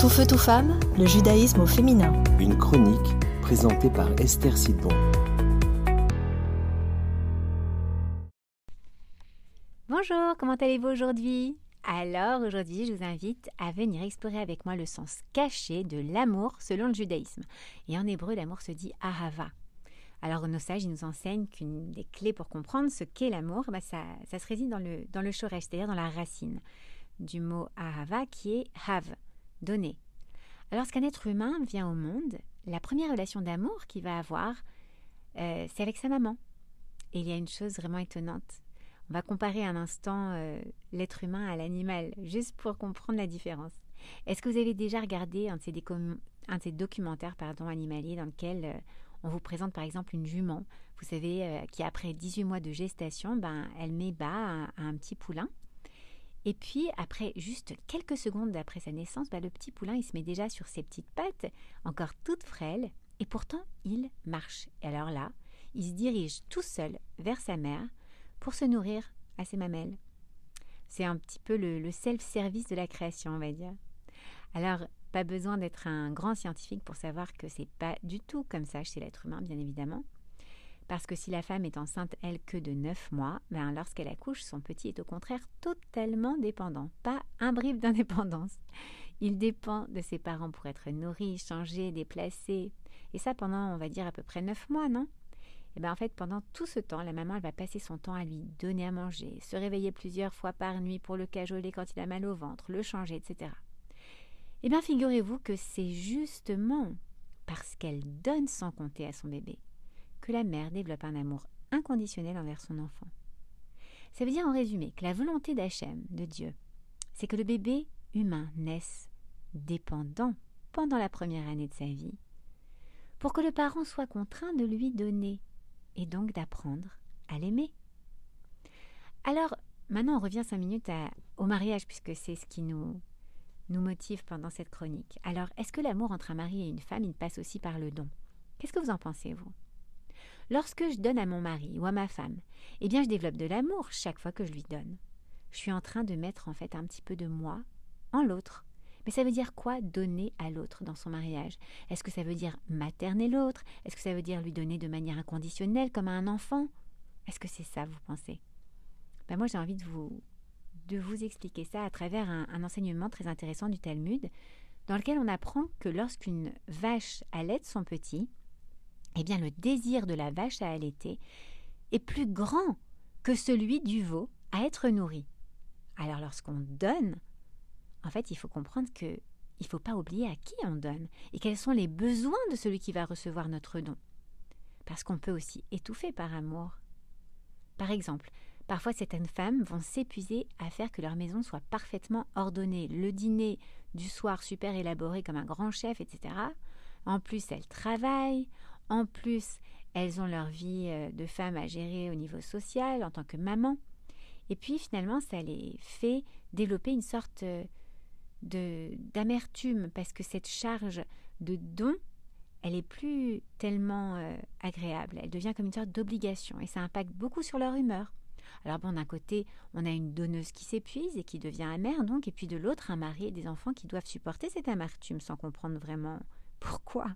Tout feu, tout femme, le judaïsme au féminin. Une chronique présentée par Esther Sidbon. Bonjour, comment allez-vous aujourd'hui? Alors aujourd'hui, je vous invite à venir explorer avec moi le sens caché de l'amour selon le judaïsme. Et en hébreu, l'amour se dit ahava. Alors nos sages ils nous enseignent qu'une des clés pour comprendre ce qu'est l'amour, bah, ça, ça, se réside dans le, dans le shoresh, c'est-à-dire dans la racine du mot ahava qui est have, donner. Alors lorsqu'un être humain vient au monde, la première relation d'amour qu'il va avoir, euh, c'est avec sa maman. Et il y a une chose vraiment étonnante. On va comparer un instant euh, l'être humain à l'animal, juste pour comprendre la différence. Est-ce que vous avez déjà regardé un de ces, un de ces documentaires pardon, animaliers dans lequel euh, on vous présente par exemple une jument, vous savez, qui après 18 mois de gestation, ben, elle met bas à un petit poulain et puis, après juste quelques secondes après sa naissance, bah, le petit poulain, il se met déjà sur ses petites pattes, encore toutes frêles, et pourtant, il marche. Et alors là, il se dirige tout seul vers sa mère pour se nourrir à ses mamelles. C'est un petit peu le, le self-service de la création, on va dire. Alors, pas besoin d'être un grand scientifique pour savoir que c'est pas du tout comme ça chez l'être humain, bien évidemment. Parce que si la femme est enceinte, elle, que de 9 mois, ben lorsqu'elle accouche, son petit est au contraire totalement dépendant. Pas un brib d'indépendance. Il dépend de ses parents pour être nourri, changé, déplacé. Et ça pendant, on va dire, à peu près 9 mois, non? Et bien en fait, pendant tout ce temps, la maman, elle va passer son temps à lui donner à manger, se réveiller plusieurs fois par nuit pour le cajoler quand il a mal au ventre, le changer, etc. Et bien figurez-vous que c'est justement parce qu'elle donne sans compter à son bébé que la mère développe un amour inconditionnel envers son enfant. Ça veut dire en résumé que la volonté d'Hachem, de Dieu, c'est que le bébé humain naisse dépendant pendant la première année de sa vie, pour que le parent soit contraint de lui donner et donc d'apprendre à l'aimer. Alors, maintenant on revient cinq minutes au mariage, puisque c'est ce qui nous, nous motive pendant cette chronique. Alors, est-ce que l'amour entre un mari et une femme, il passe aussi par le don? Qu'est-ce que vous en pensez, vous? Lorsque je donne à mon mari ou à ma femme, eh bien je développe de l'amour chaque fois que je lui donne. Je suis en train de mettre en fait un petit peu de moi en l'autre. Mais ça veut dire quoi donner à l'autre dans son mariage? Est-ce que ça veut dire materner l'autre? Est-ce que ça veut dire lui donner de manière inconditionnelle comme à un enfant? Est-ce que c'est ça, vous pensez? Ben Moi, j'ai envie de vous, de vous expliquer ça à travers un, un enseignement très intéressant du Talmud, dans lequel on apprend que lorsqu'une vache allait son petit, eh bien le désir de la vache à allaiter est plus grand que celui du veau à être nourri. Alors lorsqu'on donne, en fait, il faut comprendre que il ne faut pas oublier à qui on donne et quels sont les besoins de celui qui va recevoir notre don. Parce qu'on peut aussi étouffer par amour. Par exemple, parfois certaines femmes vont s'épuiser à faire que leur maison soit parfaitement ordonnée, le dîner du soir super élaboré comme un grand chef, etc. En plus, elles travaillent, en plus, elles ont leur vie euh, de femme à gérer au niveau social en tant que maman. Et puis finalement, ça les fait développer une sorte euh, de d'amertume parce que cette charge de don, elle est plus tellement euh, agréable. Elle devient comme une sorte d'obligation et ça impacte beaucoup sur leur humeur. Alors bon, d'un côté, on a une donneuse qui s'épuise et qui devient amère, donc, et puis de l'autre, un mari et des enfants qui doivent supporter cette amertume sans comprendre vraiment pourquoi.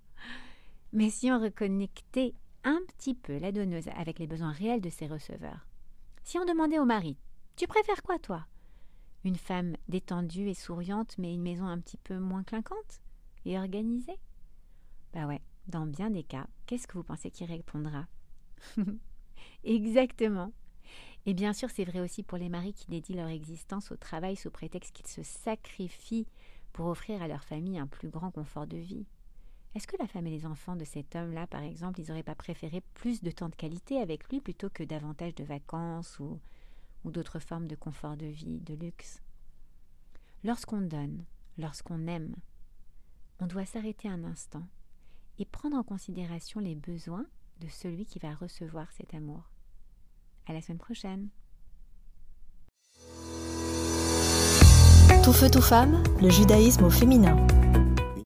Mais si on reconnectait un petit peu la donneuse avec les besoins réels de ses receveurs, si on demandait au mari Tu préfères quoi, toi? Une femme détendue et souriante, mais une maison un petit peu moins clinquante et organisée? Bah ouais, dans bien des cas, qu'est-ce que vous pensez qu'il répondra? Exactement. Et bien sûr, c'est vrai aussi pour les maris qui dédient leur existence au travail sous prétexte qu'ils se sacrifient pour offrir à leur famille un plus grand confort de vie. Est-ce que la femme et les enfants de cet homme-là, par exemple, ils n'auraient pas préféré plus de temps de qualité avec lui plutôt que davantage de vacances ou, d'autres formes de confort de vie, de luxe? Lorsqu'on donne, lorsqu'on aime, on doit s'arrêter un instant et prendre en considération les besoins de celui qui va recevoir cet amour. À la semaine prochaine. Tout feu, tout femme, le judaïsme au féminin.